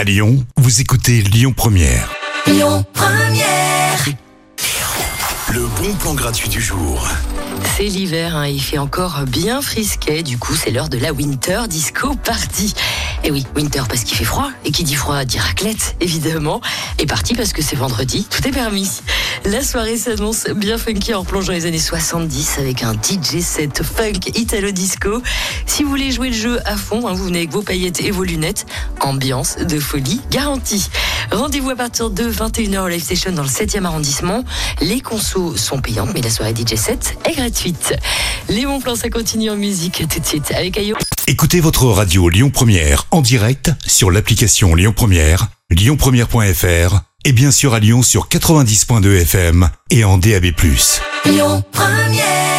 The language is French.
À Lyon, vous écoutez Lyon Première. Lyon Première. Le bon plan gratuit du jour. C'est l'hiver, hein, il fait encore bien frisquet, du coup c'est l'heure de la Winter Disco Party. Et oui, Winter parce qu'il fait froid, et qui dit froid dit raclette, évidemment. Et party parce que c'est vendredi, tout est permis. La soirée s'annonce bien funky en plongeant les années 70 avec un DJ set funk italo disco. Si vous voulez jouer le jeu à fond, hein, vous venez avec vos paillettes et vos lunettes. Ambiance de folie garantie. Rendez-vous à partir de 21h au Live Station dans le 7e arrondissement. Les consos sont payantes, mais la soirée DJ set est gratuite. Les bons plans, ça continue en musique tout de suite avec Ayo. Écoutez votre radio Lyon Première en direct sur l'application Lyon Première, lyonpremière.fr et bien sûr à Lyon sur 90.2 FM et en DAB+. Lyon Première.